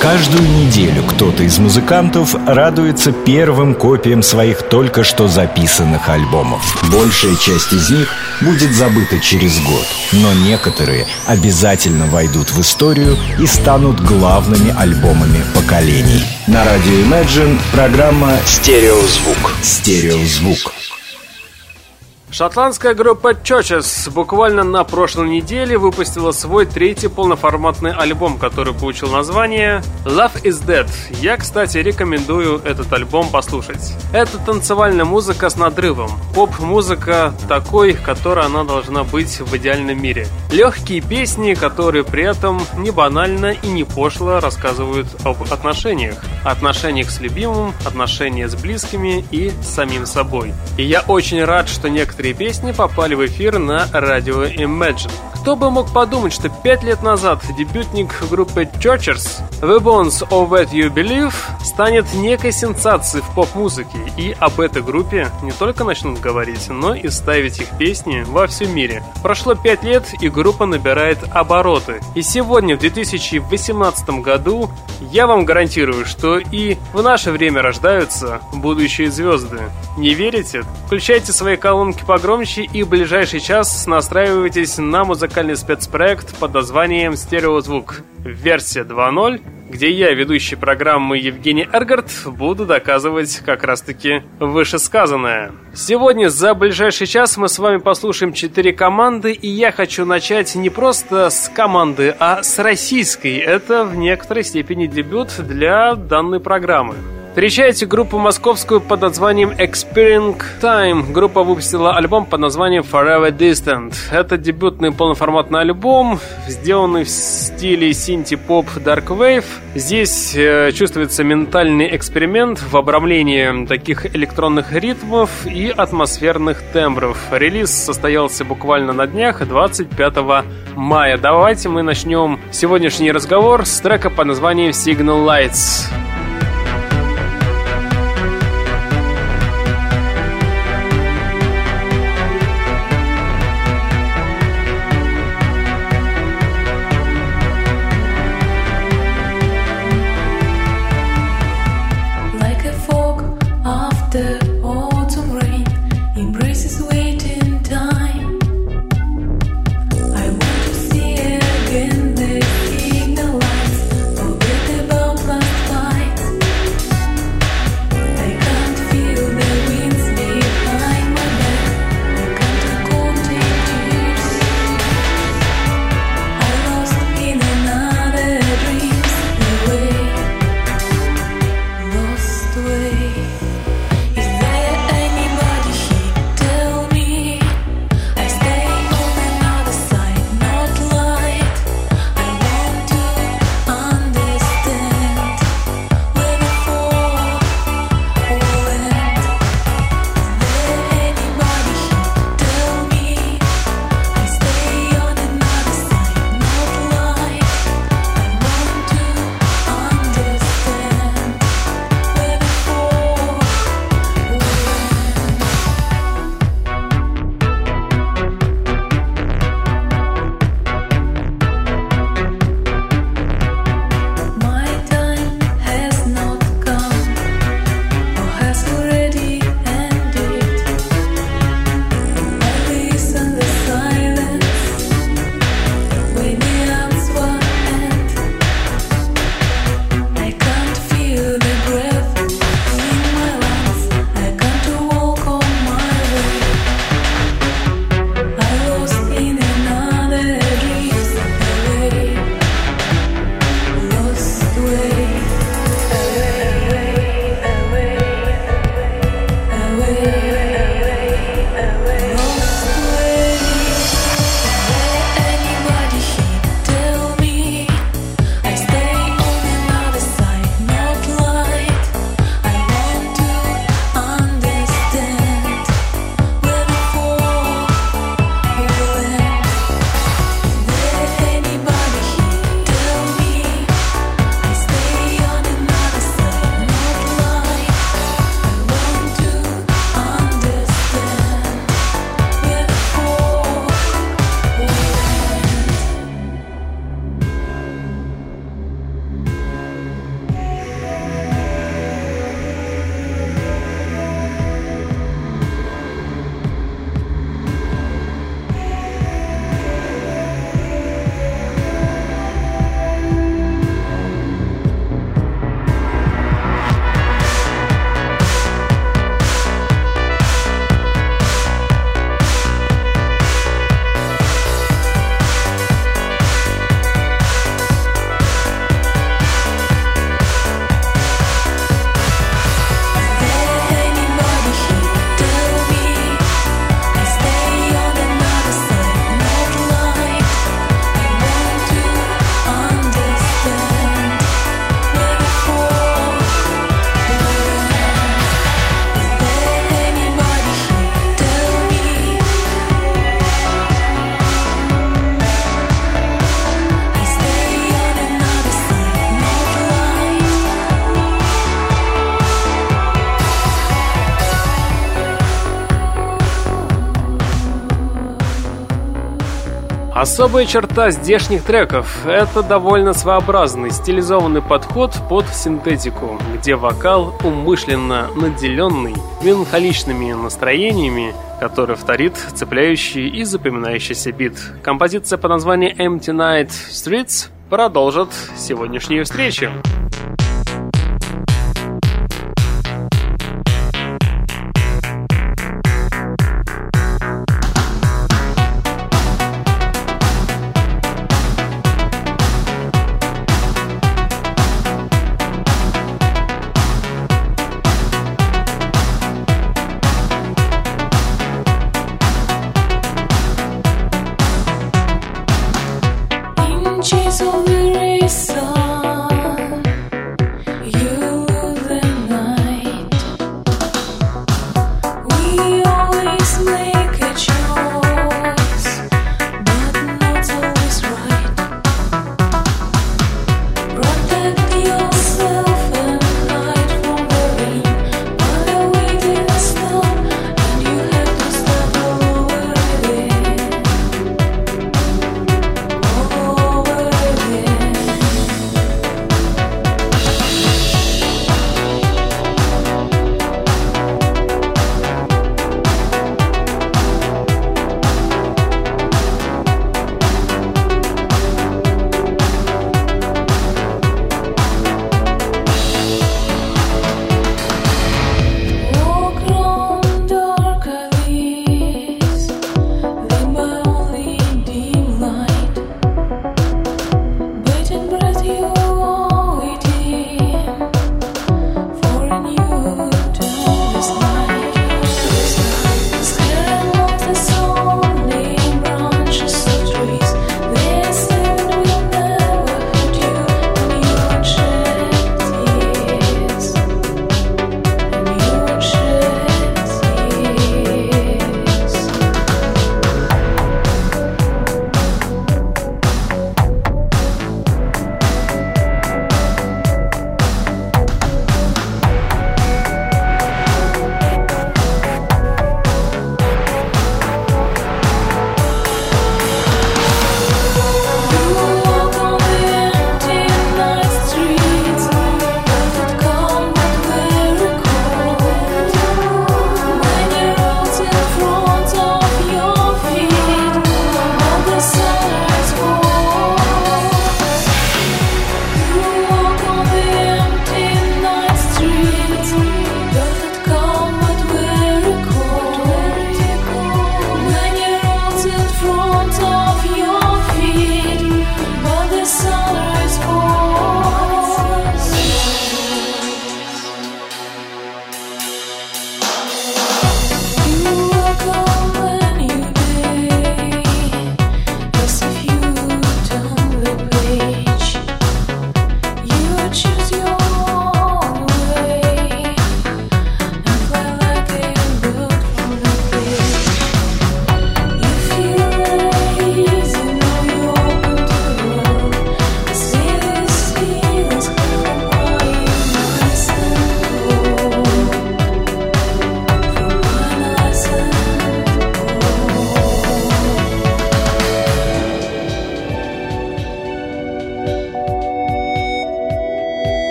Каждую неделю кто-то из музыкантов радуется первым копиям своих только что записанных альбомов. Большая часть из них будет забыта через год, но некоторые обязательно войдут в историю и станут главными альбомами поколений. На радио Imagine программа «Стереозвук». «Стереозвук». Шотландская группа Churches буквально на прошлой неделе выпустила свой третий полноформатный альбом, который получил название Love is Dead. Я, кстати, рекомендую этот альбом послушать. Это танцевальная музыка с надрывом. Поп-музыка такой, которой она должна быть в идеальном мире. Легкие песни, которые при этом не банально и не пошло рассказывают об отношениях. Отношениях с любимым, отношениях с близкими и самим собой. И я очень рад, что некоторые некоторые песни попали в эфир на радио Imagine. Кто бы мог подумать, что пять лет назад дебютник группы Churchers The Bones of What You Believe станет некой сенсацией в поп-музыке, и об этой группе не только начнут говорить, но и ставить их песни во всем мире. Прошло пять лет, и группа набирает обороты. И сегодня, в 2018 году, я вам гарантирую, что и в наше время рождаются будущие звезды. Не верите? Включайте свои колонки погромче и в ближайший час настраивайтесь на музыкальный спецпроект под названием «Стереозвук». Версия 2.0 где я, ведущий программы Евгений Эргард, буду доказывать как раз-таки вышесказанное. Сегодня за ближайший час мы с вами послушаем четыре команды, и я хочу начать не просто с команды, а с российской. Это в некоторой степени дебют для данной программы. Встречайте группу московскую под названием Experiencing Time. Группа выпустила альбом под названием Forever Distant. Это дебютный полноформатный альбом, сделанный в стиле синти-поп Dark Wave. Здесь э, чувствуется ментальный эксперимент в обрамлении таких электронных ритмов и атмосферных тембров. Релиз состоялся буквально на днях, 25 мая. Давайте мы начнем сегодняшний разговор с трека под названием Signal Lights. Особая черта здешних треков – это довольно своеобразный, стилизованный подход под синтетику, где вокал умышленно наделенный меланхоличными настроениями, который вторит цепляющий и запоминающийся бит. Композиция по названию Empty Night Streets продолжит сегодняшнюю встречу.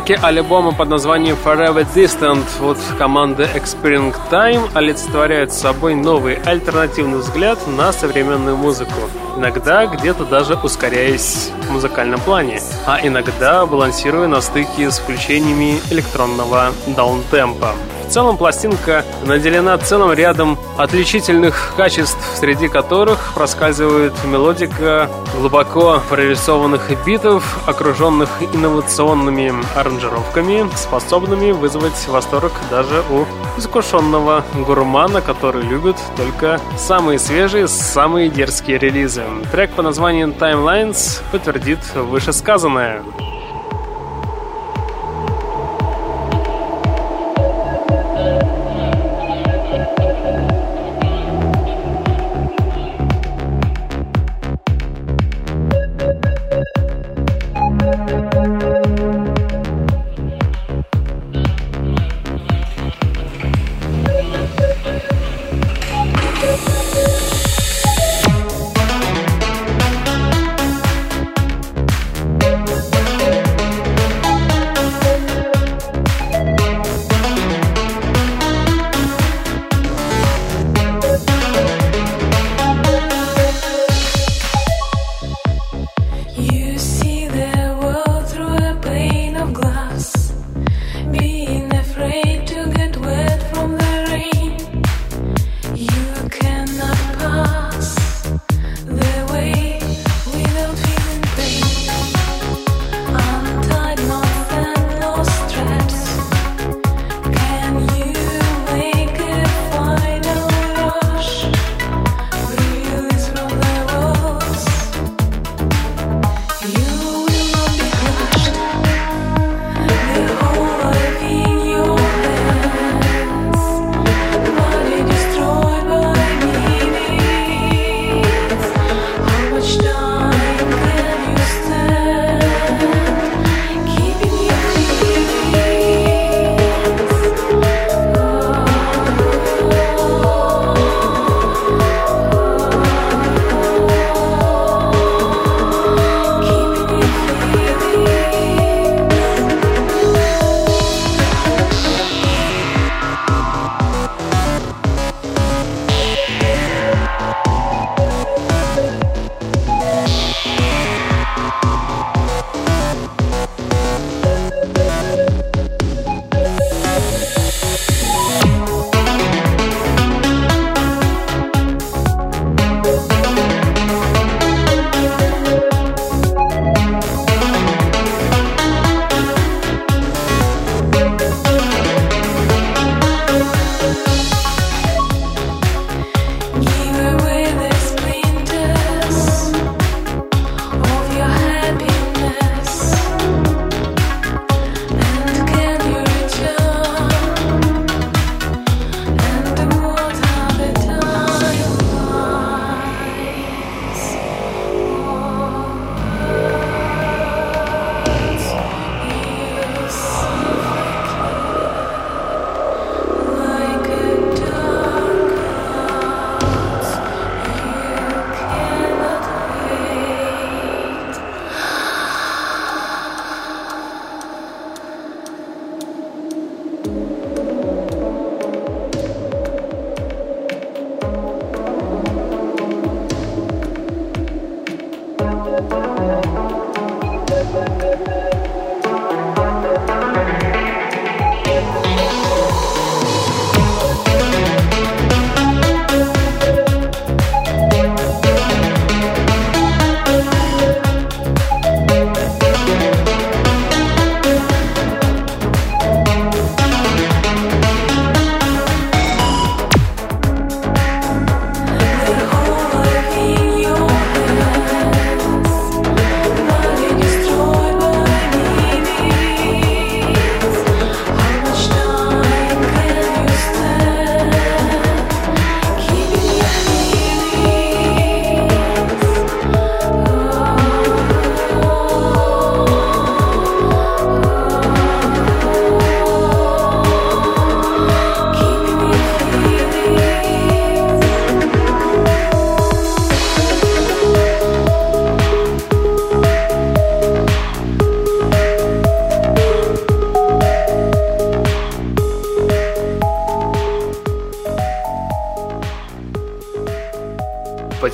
Треки альбома под названием Forever Distant от команды Experiencing Time олицетворяют собой новый альтернативный взгляд на современную музыку. Иногда где-то даже ускоряясь в музыкальном плане, а иногда балансируя на стыке с включениями электронного даунтемпа. В целом пластинка наделена целым рядом отличительных качеств, среди которых проскальзывает мелодика глубоко прорисованных битов, окруженных инновационными аранжировками, способными вызвать восторг даже у искушенного гурмана, который любит только самые свежие, самые дерзкие релизы. Трек по названию Timelines подтвердит вышесказанное.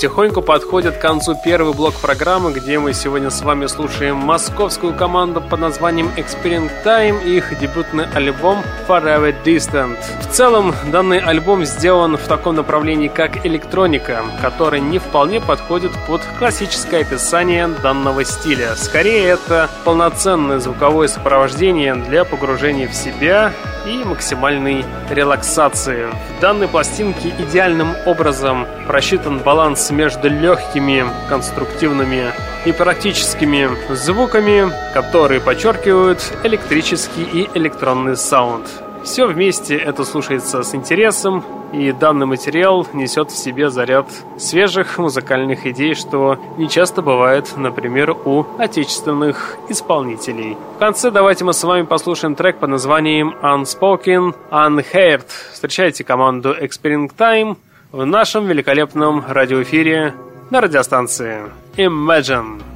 Потихоньку подходит к концу первый блок программы, где мы сегодня с вами слушаем московскую команду под названием Experience Time и их дебютный альбом Forever Distant. В целом, данный альбом сделан в таком направлении, как электроника, который не вполне подходит под классическое описание данного стиля. Скорее, это полноценное звуковое сопровождение для погружения в себя и максимальной релаксации. В данной пластинке идеальным образом просчитан баланс между легкими, конструктивными и практическими звуками, которые подчеркивают электрический и электронный саунд. Все вместе это слушается с интересом, и данный материал несет в себе заряд свежих музыкальных идей, что не часто бывает, например, у отечественных исполнителей. В конце давайте мы с вами послушаем трек под названием Unspoken Unheard. Встречайте команду Experience Time в нашем великолепном радиоэфире на радиостанции Imagine.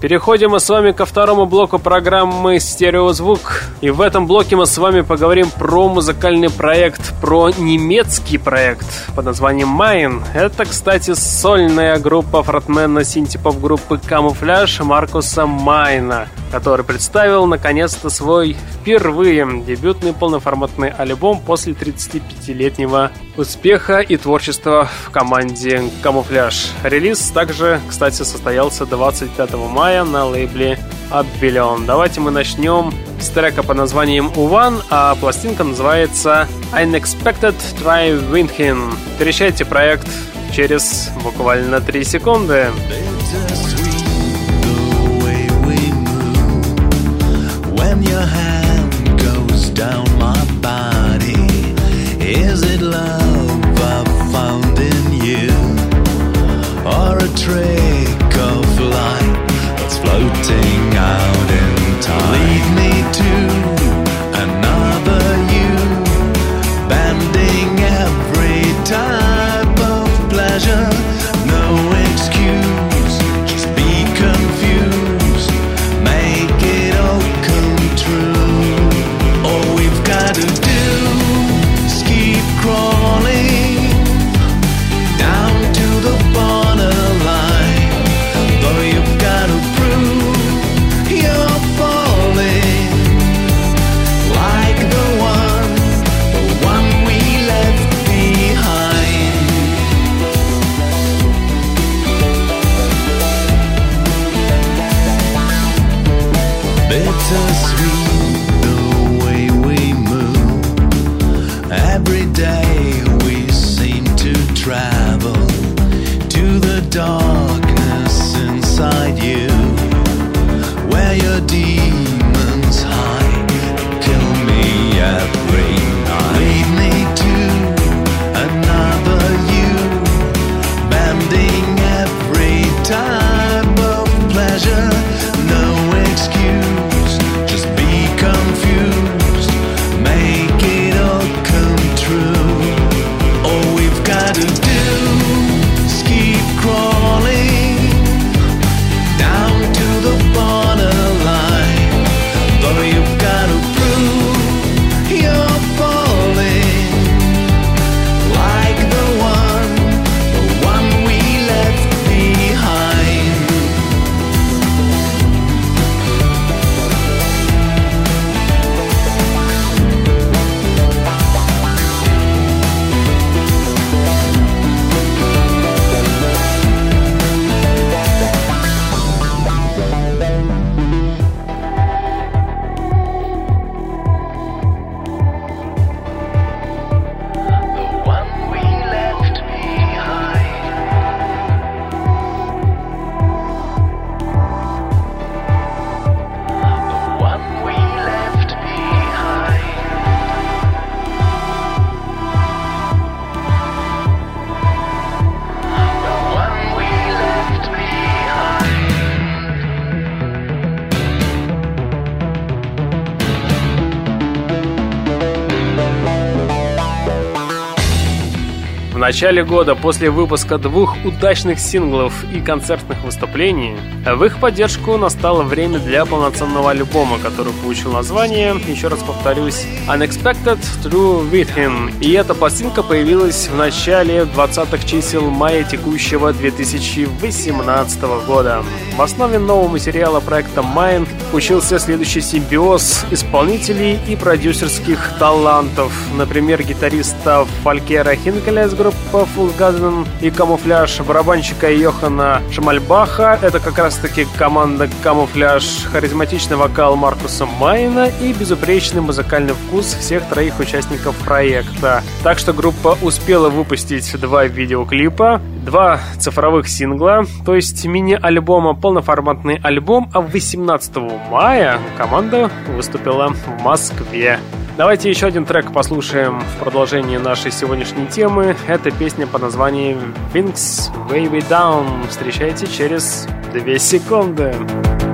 Переходим мы с вами ко второму блоку программы «Стереозвук». И в этом блоке мы с вами поговорим про музыкальный проект, про немецкий проект под названием «Майн». Это, кстати, сольная группа фронтмена синтепоп группы «Камуфляж» Маркуса Майна, который представил, наконец-то, свой впервые дебютный полноформатный альбом после 35-летнего успеха и творчества в команде «Камуфляж». Релиз также, кстати, состоялся 25 мая на лейбле Abbillion. Давайте мы начнем с трека под названием Уван, а пластинка называется Unexpected Try Winkin. Встречайте проект через буквально 3 секунды. Is it love I found in you or a trick of light? That's floating out in time. dead. Начале года, после выпуска двух удачных синглов и концертных выступлений, в их поддержку настало время для полноценного альбома, который получил название, еще раз повторюсь, Unexpected True Within. И эта пластинка появилась в начале 20-х чисел мая текущего 2018 года. В основе нового материала проекта Mind учился следующий симбиоз исполнителей и продюсерских талантов. Например, гитариста Фалькера Хинкеля из группы Full Garden и Камуфляж, барабанщика Йохана Шамальбаха, это как раз таки команда Камуфляж, харизматичный вокал Маркуса Майна и безупречный музыкальный вкус всех троих участников проекта. Так что группа успела выпустить два видеоклипа, два цифровых сингла, то есть мини-альбома, полноформатный альбом, а 18 мая команда выступила в Москве. Давайте еще один трек послушаем в продолжении нашей сегодняшней темы. Это песня под названием Wings Way Way Down. Встречайте через 2 секунды. We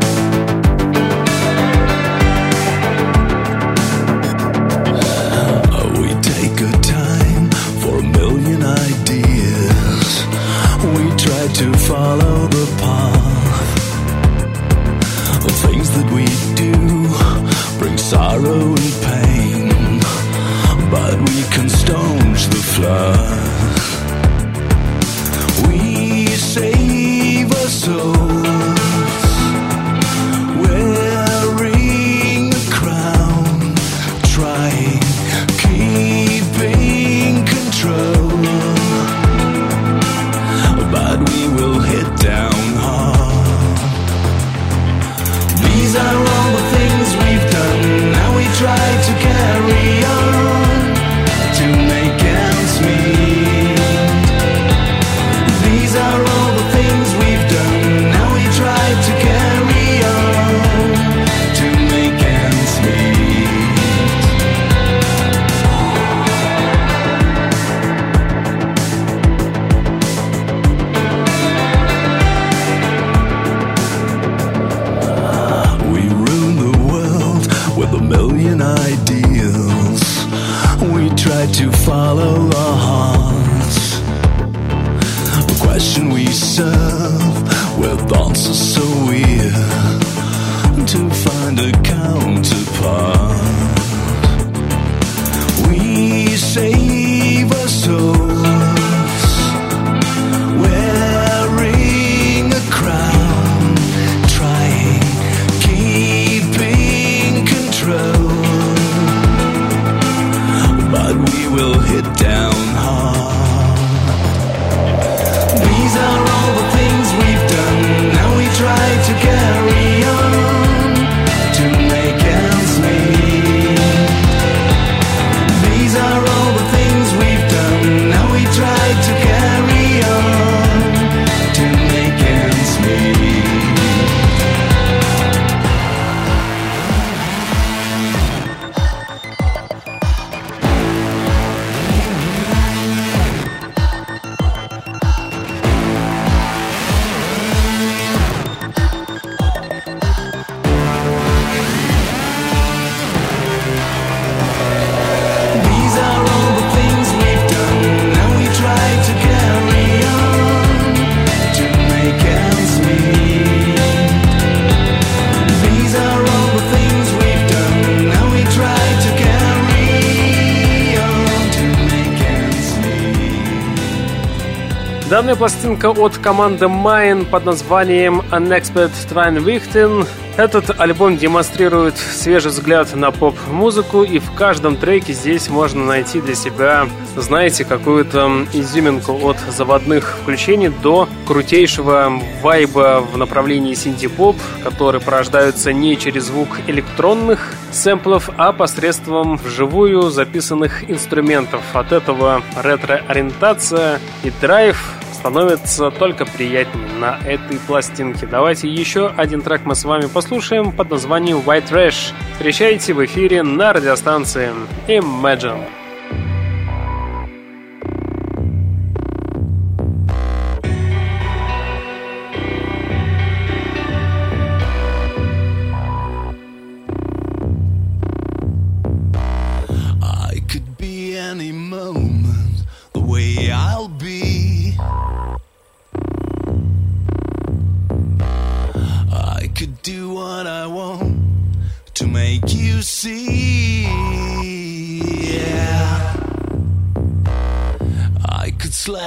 down. трека от команды Mine под названием Unexpected Train Wichten. Этот альбом демонстрирует свежий взгляд на поп-музыку, и в каждом треке здесь можно найти для себя, знаете, какую-то изюминку от заводных включений до крутейшего вайба в направлении синди-поп, который порождается не через звук электронных сэмплов, а посредством вживую записанных инструментов. От этого ретро-ориентация и драйв становится только приятнее на этой пластинке. Давайте еще один трек мы с вами послушаем под названием White Trash. Встречайте в эфире на радиостанции Imagine.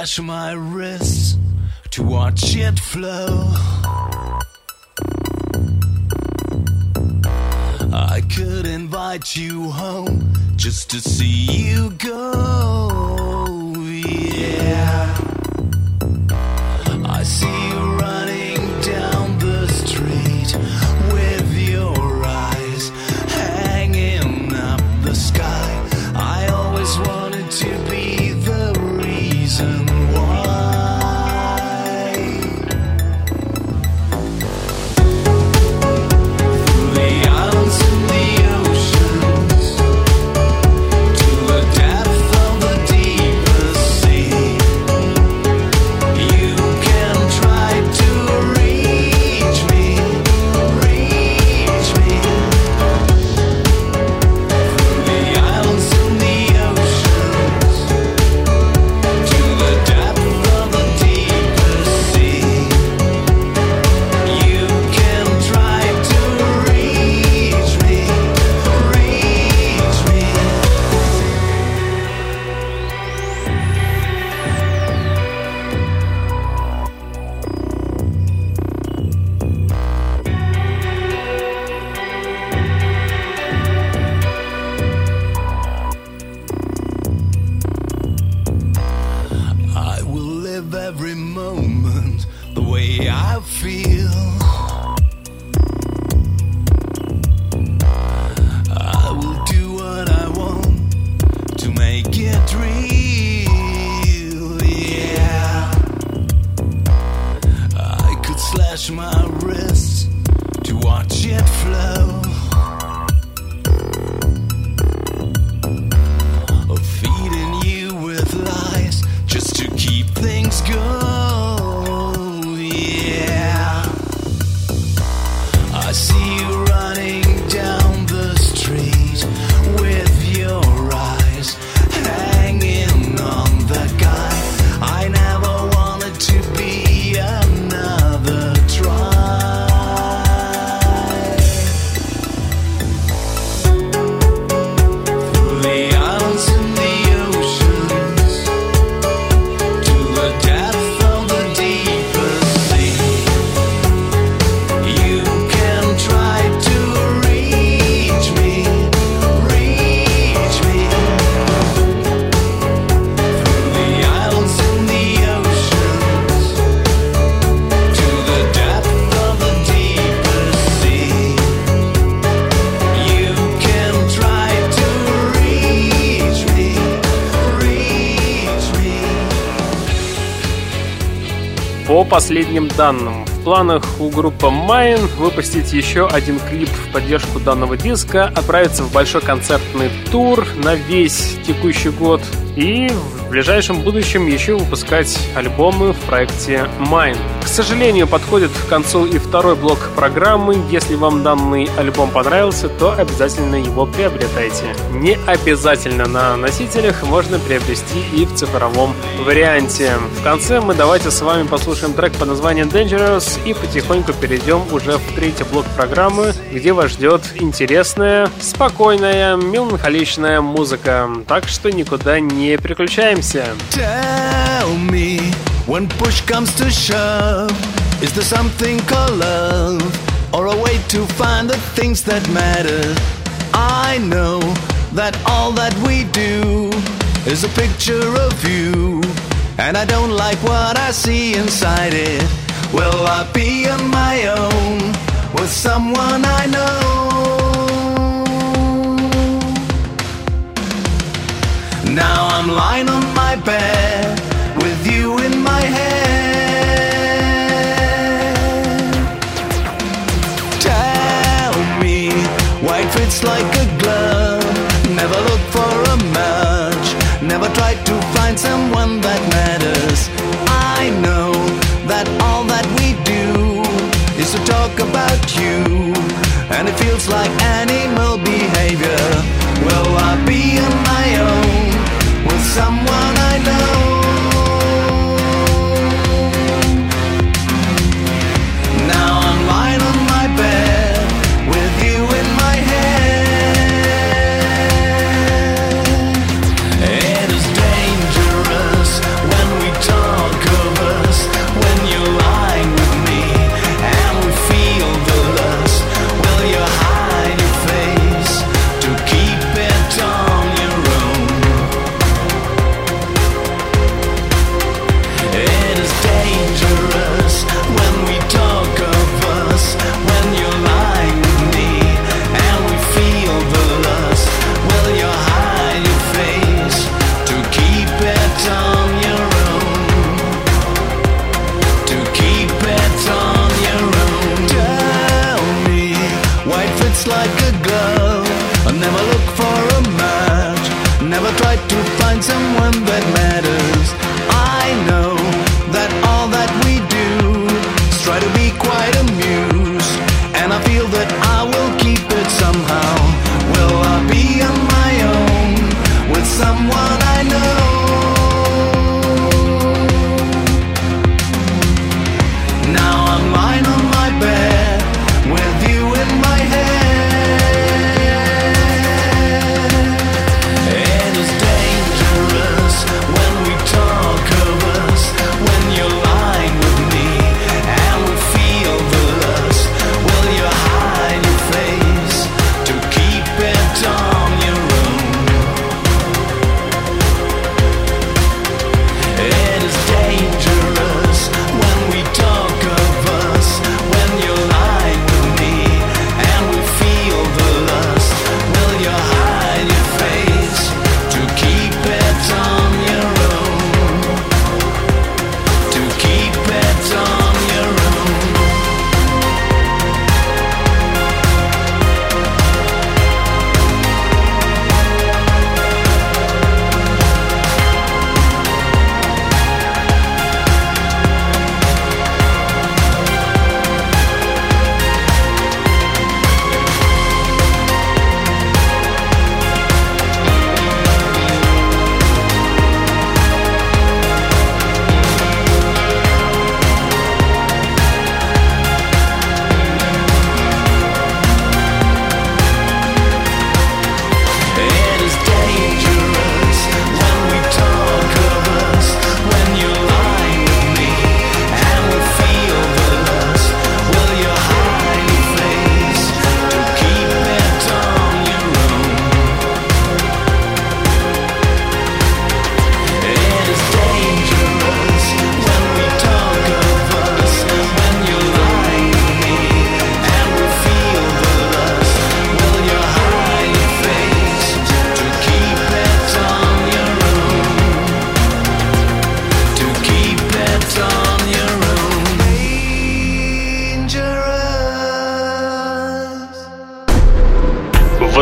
Touch my wrist to watch it flow. I could invite you home just to see you go. Yeah. Последним данным, в планах у группы Mine выпустить еще один клип в поддержку данного диска, отправиться в большой концертный тур на весь текущий год и в ближайшем будущем еще выпускать альбомы в проекте Mine. К сожалению, подходит к концу и второй блок программы. Если вам данный альбом понравился, то обязательно его приобретайте. Не обязательно на носителях, можно приобрести и в цифровом варианте. В конце мы давайте с вами послушаем трек под названием Dangerous и потихоньку перейдем уже в третий блок программы, где вас ждет интересная, спокойная, меланхоличная музыка. Так что никуда не переключаемся. Tell me when push comes to shove, is there something called love or a way to find the things that matter? I know that all that we do is a picture of you, and I don't like what I see inside it. Will I be on my own with someone I know? Now I'm lying on my bed with you in fits like a glove. Never look for a match. Never try to find someone that matters. I know that all that we do is to talk about you, and it feels like animal behavior. Will I be on my own with someone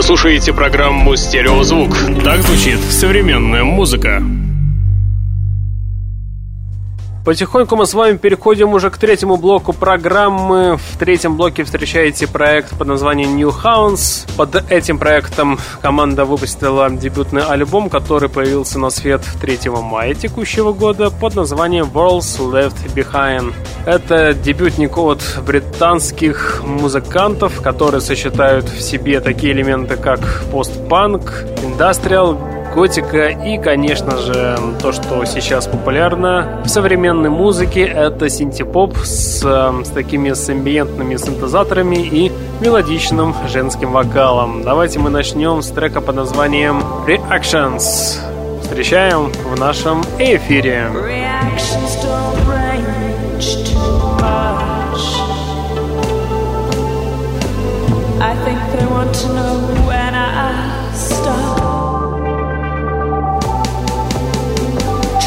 слушаете программу «Стереозвук». Так звучит современная музыка. Потихоньку мы с вами переходим уже к третьему блоку программы. В третьем блоке встречаете проект под названием New Hounds. Под этим проектом команда выпустила дебютный альбом, который появился на свет 3 мая текущего года под названием Worlds Left Behind. Это дебютник от британских музыкантов, которые сочетают в себе такие элементы, как постпанк, индастриал, готика и, конечно же, то, что сейчас популярно в современной музыке, это синтепоп с, с такими с амбиентными синтезаторами и мелодичным женским вокалом. Давайте мы начнем с трека под названием Reactions. Встречаем в нашем эфире. I think they want to know when I stop.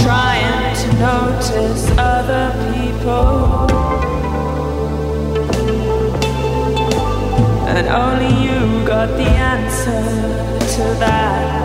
trying to notice other people. And only you got the answer to that.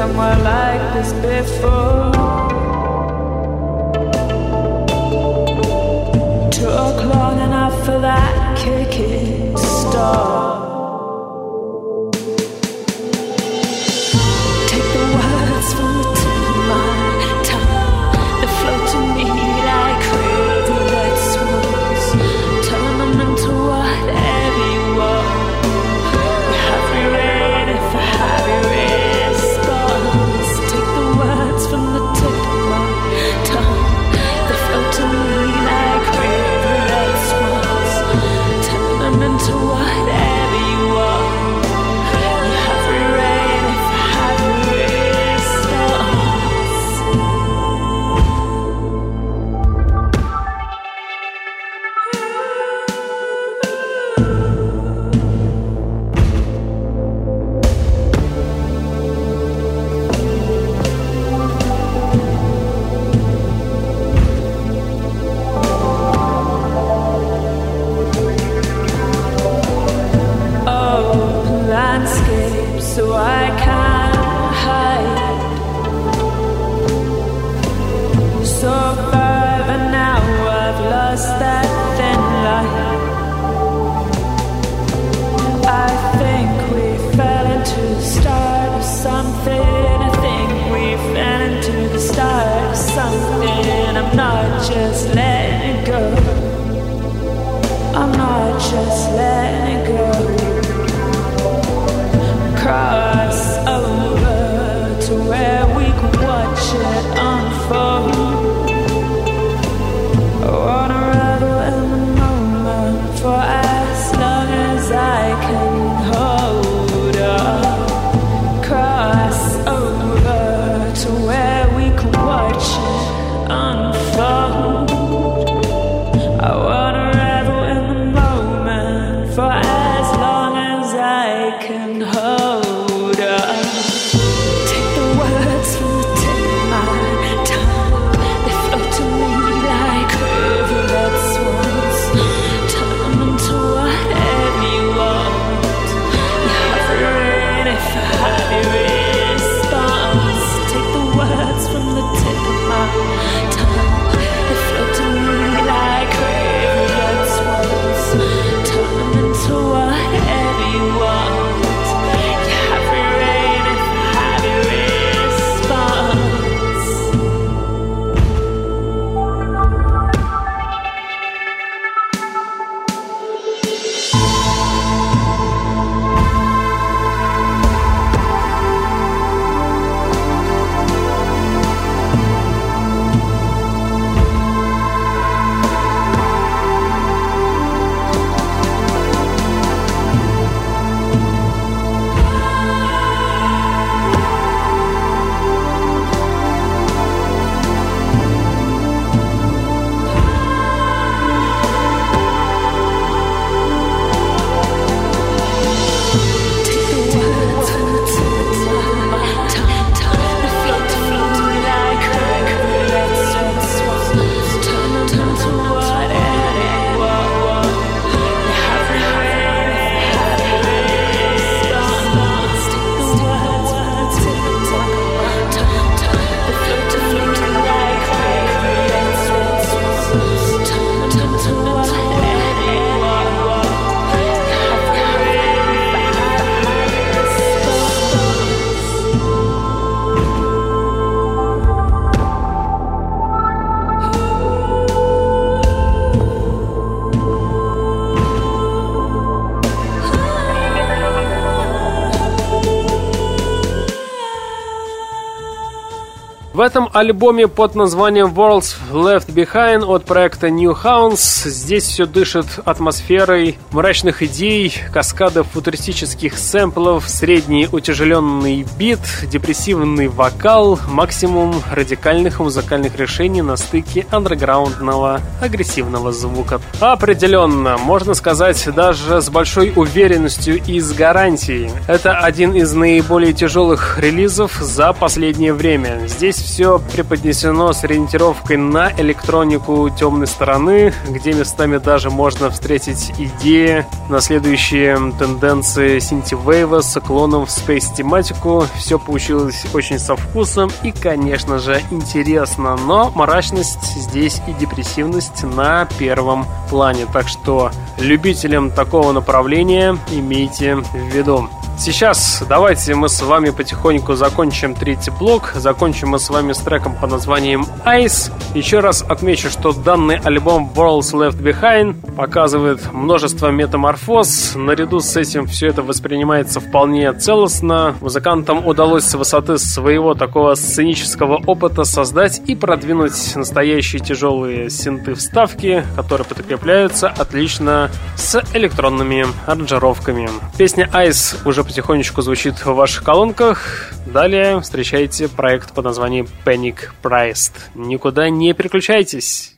somewhere like this before. Two o'clock and I feel that kicking start. В этом альбоме под названием Worlds Left Behind от проекта New Hounds здесь все дышит атмосферой мрачных идей, каскадов футуристических сэмплов, средний утяжеленный бит, депрессивный вокал, максимум радикальных музыкальных решений на стыке андерграундного агрессивного звука. Определенно, можно сказать даже с большой уверенностью и с гарантией. Это один из наиболее тяжелых релизов за последнее время. Здесь все преподнесено с ориентировкой на электронику темной стороны, где местами даже можно встретить идеи, наследующие тенденции синтивейва с уклоном в спейс-тематику. Все получилось очень со вкусом и, конечно же, интересно, но мрачность здесь и депрессивность на первом плане. Так что любителям такого направления имейте в виду. Сейчас давайте мы с вами потихоньку закончим третий блок. Закончим мы с вами с треком под названием Ice. Еще раз отмечу, что данный альбом Worlds Left Behind показывает множество метаморфоз. Наряду с этим все это воспринимается вполне целостно. Музыкантам удалось с высоты своего такого сценического опыта создать и продвинуть настоящие тяжелые синты вставки, которые подкрепляются отлично с электронными аранжировками. Песня Ice уже потихонечку звучит в ваших колонках. Далее встречайте проект под названием Panic Priced. Никуда не переключайтесь.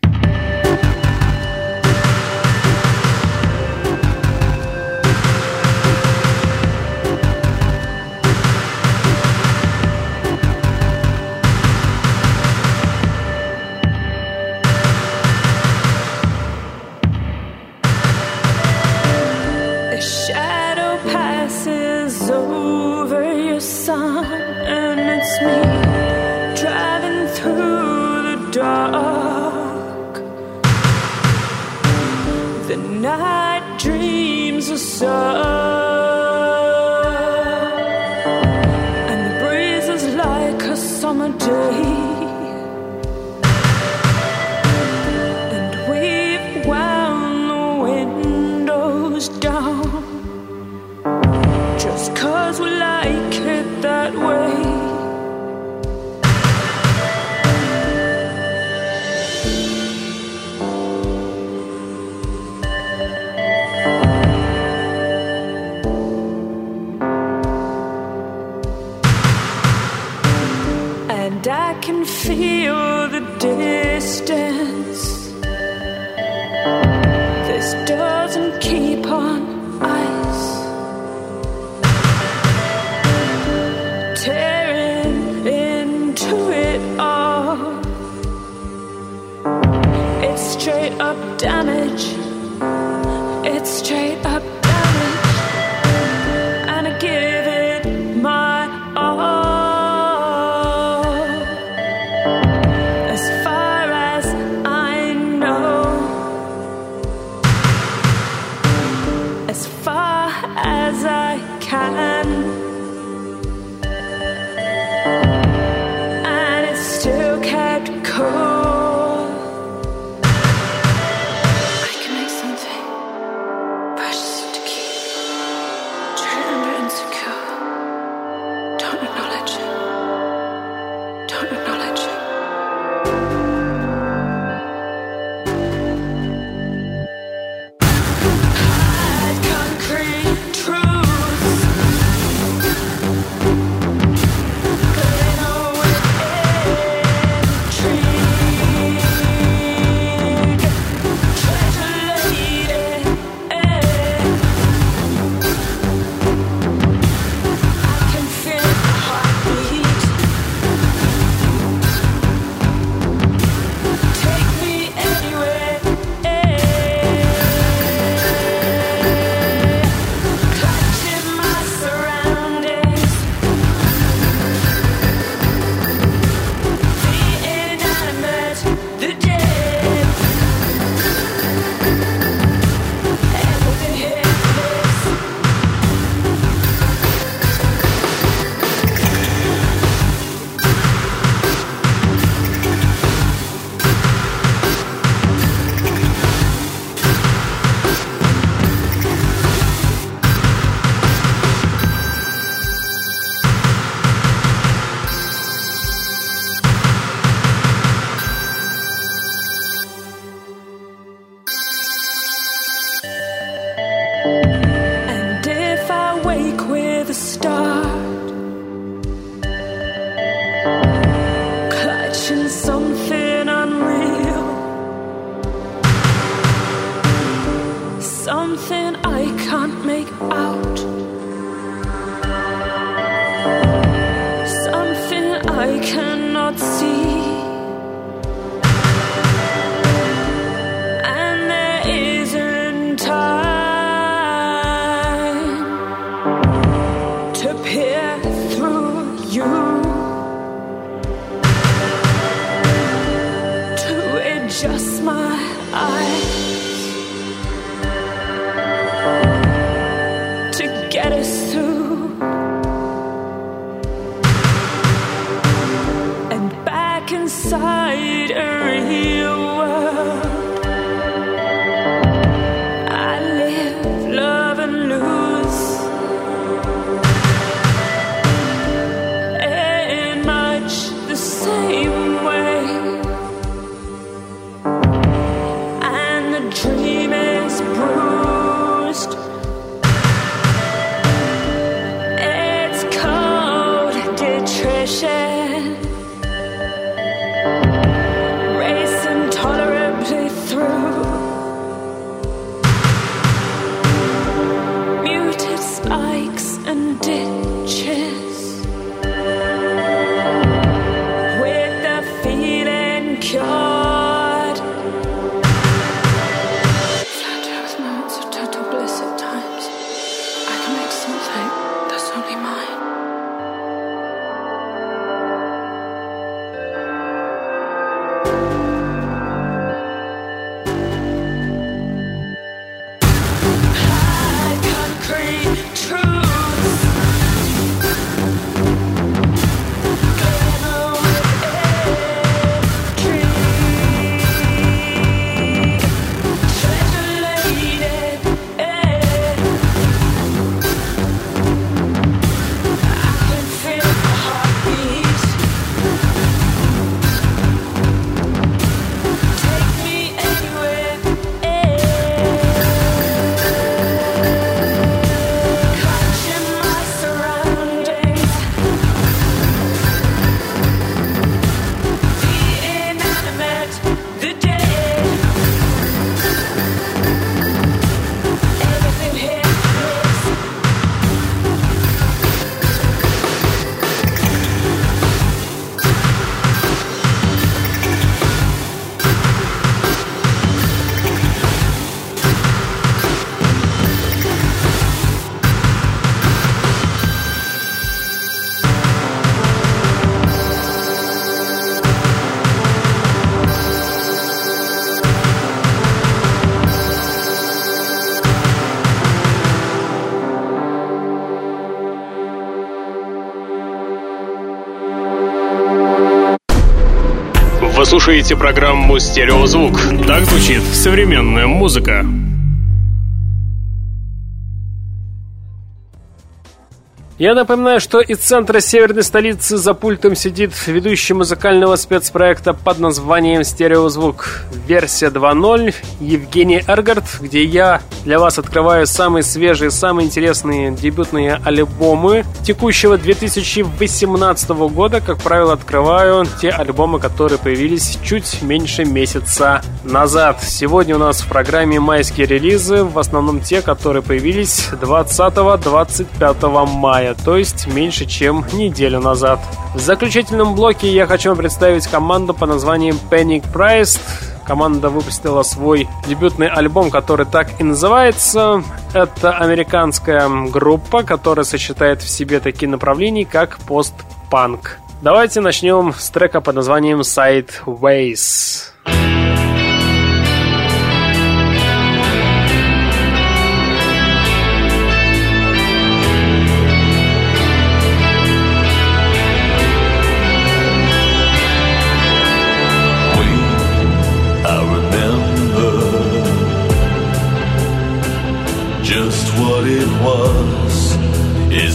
Слушаете программу «Стереозвук». Так звучит современная музыка. Я напоминаю, что из центра северной столицы за пультом сидит ведущий музыкального спецпроекта под названием «Стереозвук». Версия 2.0 Евгений Эргард, где я для вас открываю самые свежие, самые интересные дебютные альбомы текущего 2018 года. Как правило, открываю те альбомы, которые появились чуть меньше месяца назад. Сегодня у нас в программе майские релизы, в основном те, которые появились 20-25 мая то есть меньше, чем неделю назад. В заключительном блоке я хочу вам представить команду по названием Panic Price. Команда выпустила свой дебютный альбом, который так и называется. Это американская группа, которая сочетает в себе такие направления, как постпанк. Давайте начнем с трека под названием Sideways.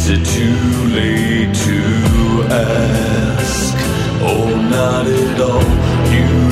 It too late to ask? Oh, not at all. You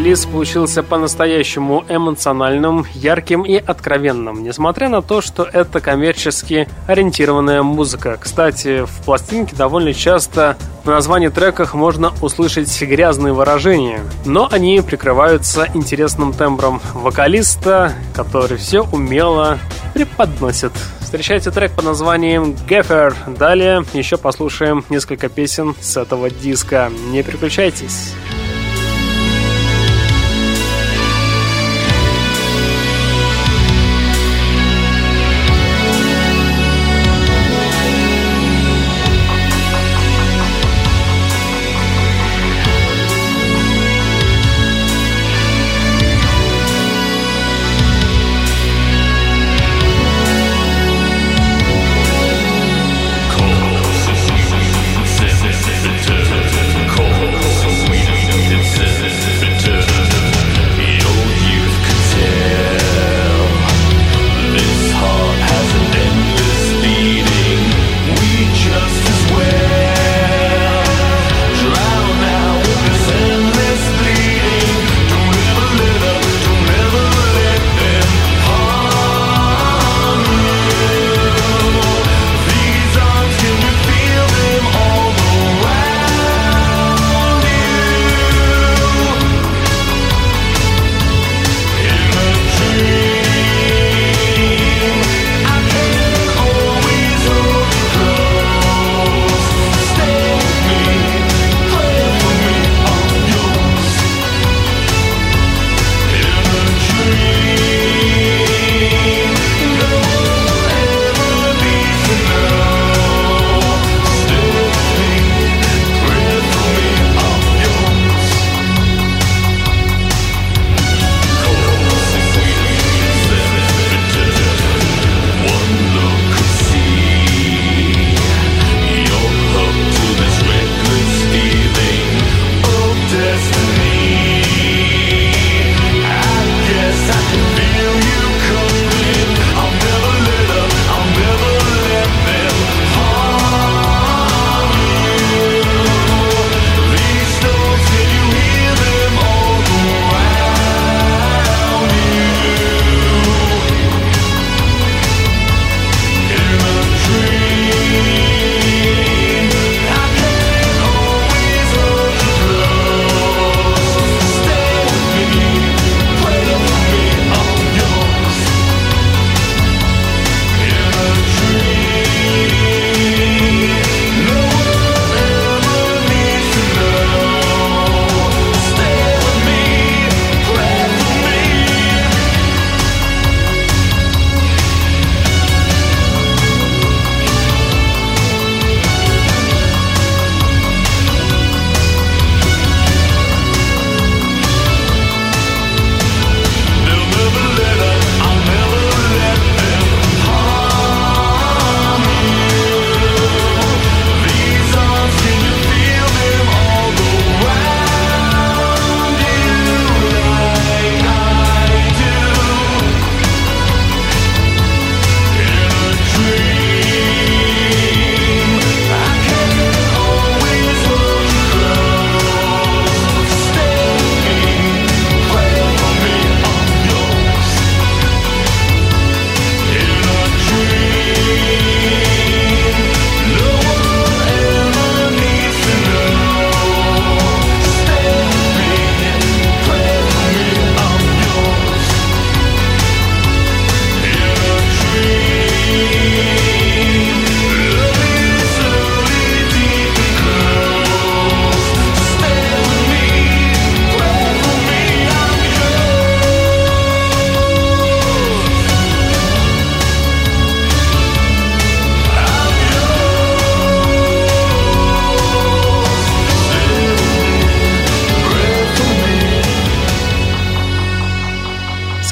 Релиз получился по-настоящему эмоциональным, ярким и откровенным, несмотря на то, что это коммерчески ориентированная музыка. Кстати, в пластинке довольно часто в названии треках можно услышать грязные выражения, но они прикрываются интересным тембром вокалиста, который все умело преподносит. Встречайте трек под названием Gaffer. Далее еще послушаем несколько песен с этого диска. Не переключайтесь.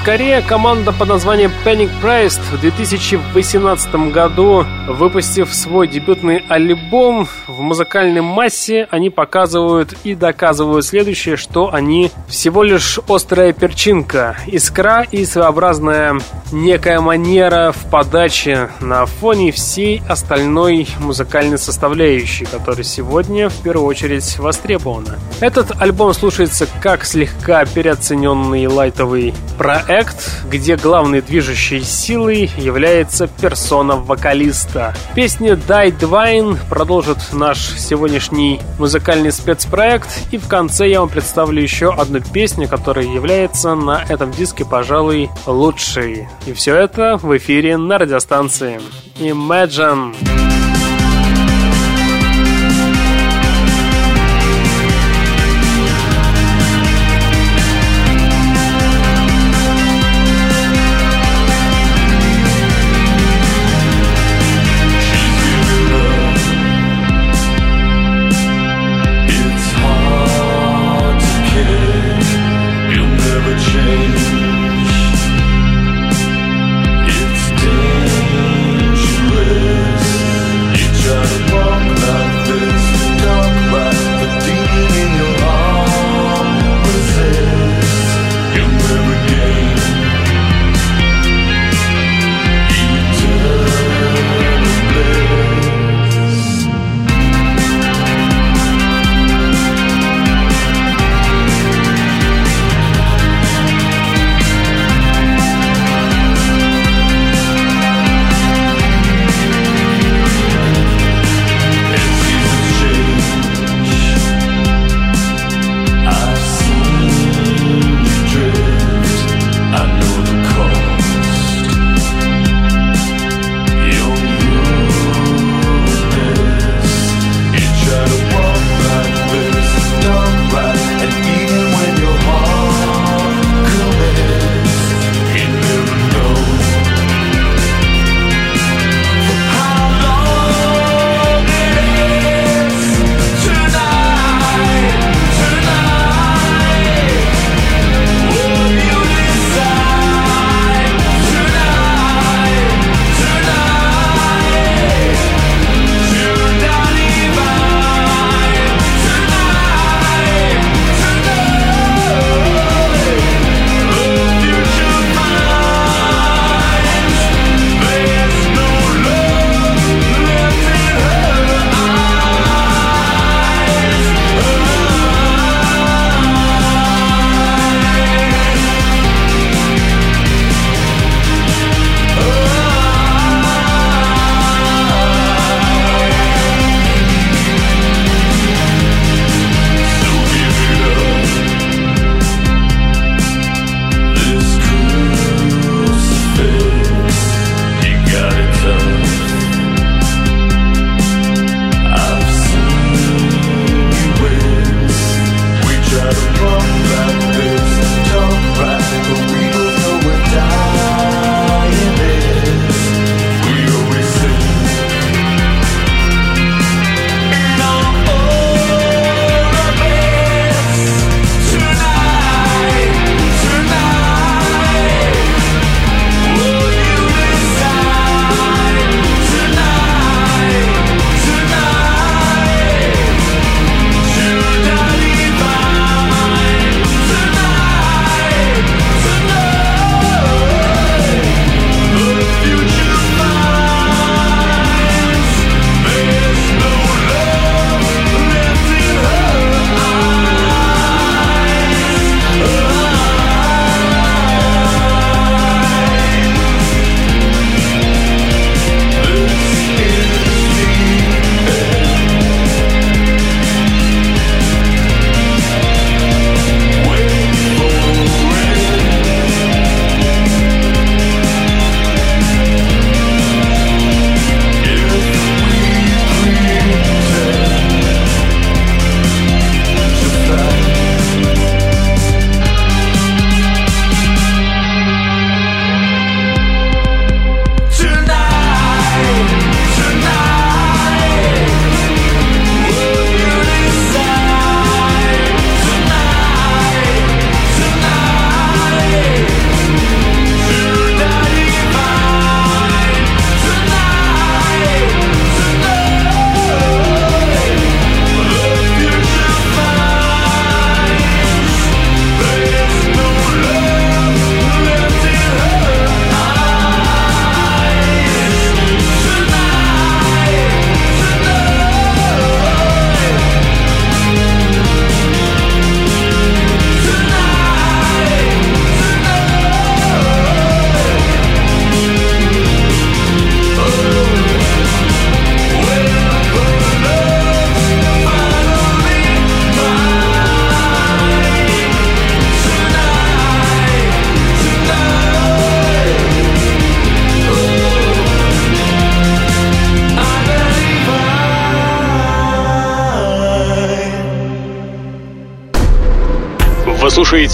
Oscar скорее команда под названием Panic Priced в 2018 году, выпустив свой дебютный альбом в музыкальной массе, они показывают и доказывают следующее, что они всего лишь острая перчинка, искра и своеобразная некая манера в подаче на фоне всей остальной музыкальной составляющей, которая сегодня в первую очередь востребована. Этот альбом слушается как слегка переоцененный лайтовый проект, где главной движущей силой является персона вокалиста. Песня Die Divine продолжит наш сегодняшний музыкальный спецпроект, и в конце я вам представлю еще одну песню, которая является на этом диске, пожалуй, лучшей. И все это в эфире на радиостанции Imagine.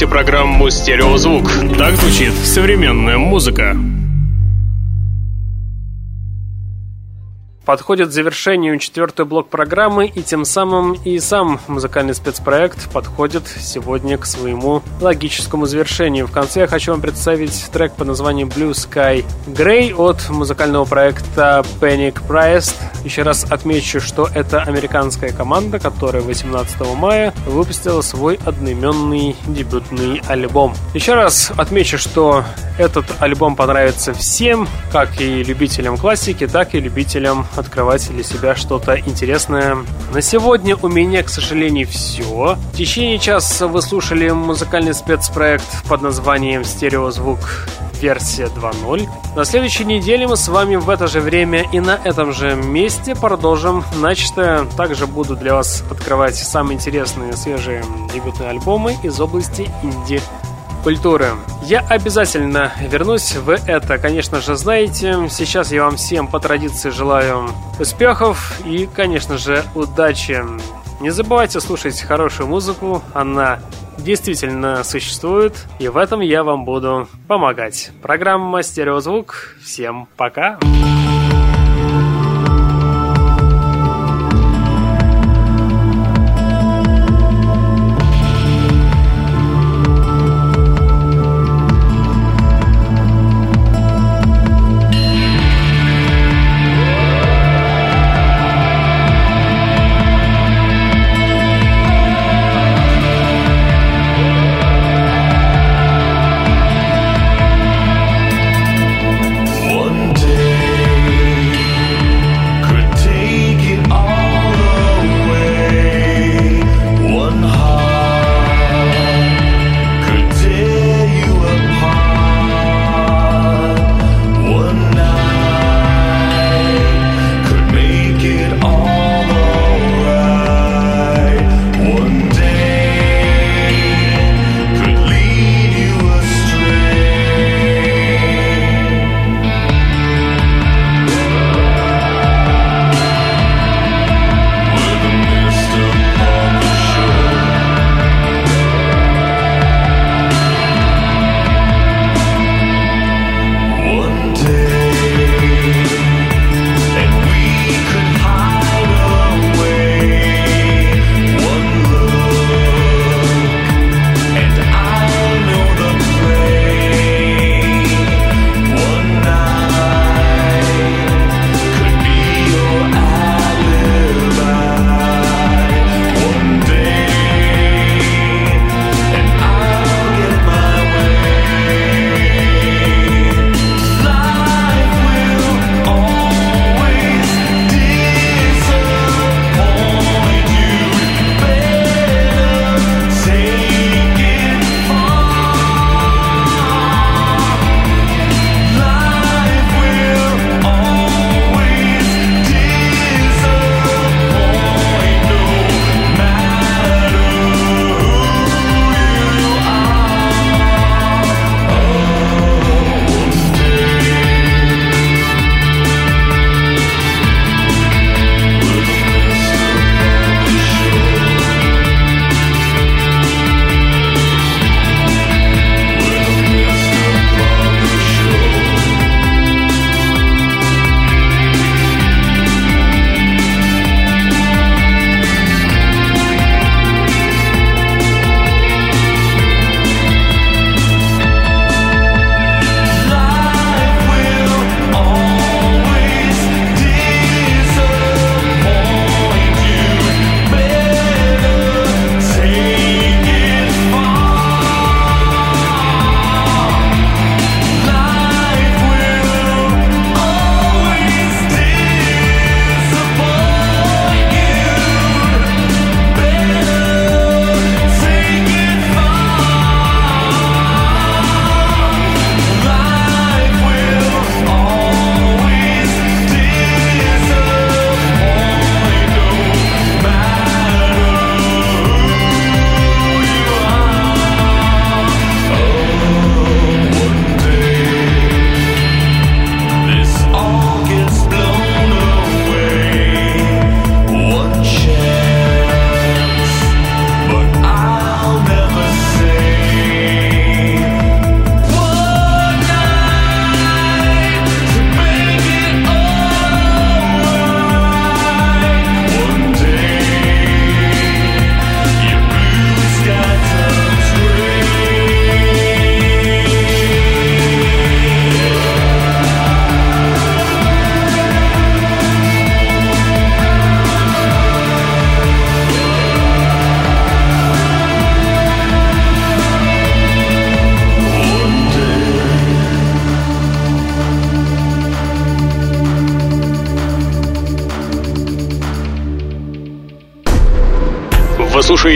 Слушаете программу «Стереозвук». Так звучит современная музыка. Подходит к завершению четвертый блок программы, и тем самым и сам музыкальный спецпроект подходит сегодня к своему логическому завершению. В конце я хочу вам представить трек под названием Blue Sky Grey от музыкального проекта Panic Priest. Еще раз отмечу, что это американская команда, которая 18 мая выпустила свой одноименный дебютный альбом. Еще раз отмечу, что этот альбом понравится всем, как и любителям классики, так и любителям открывать для себя что-то интересное. На сегодня у меня, к сожалению, все. В течение часа вы слушали музыкальный спецпроект под названием «Стереозвук версия 2.0. На следующей неделе мы с вами в это же время и на этом же месте продолжим начатое. Также буду для вас открывать самые интересные свежие дебютные альбомы из области инди культуры. Я обязательно вернусь, вы это, конечно же, знаете. Сейчас я вам всем по традиции желаю успехов и, конечно же, удачи. Не забывайте слушать хорошую музыку, она действительно существует, и в этом я вам буду помогать. Программа «Стереозвук». Всем пока! Пока!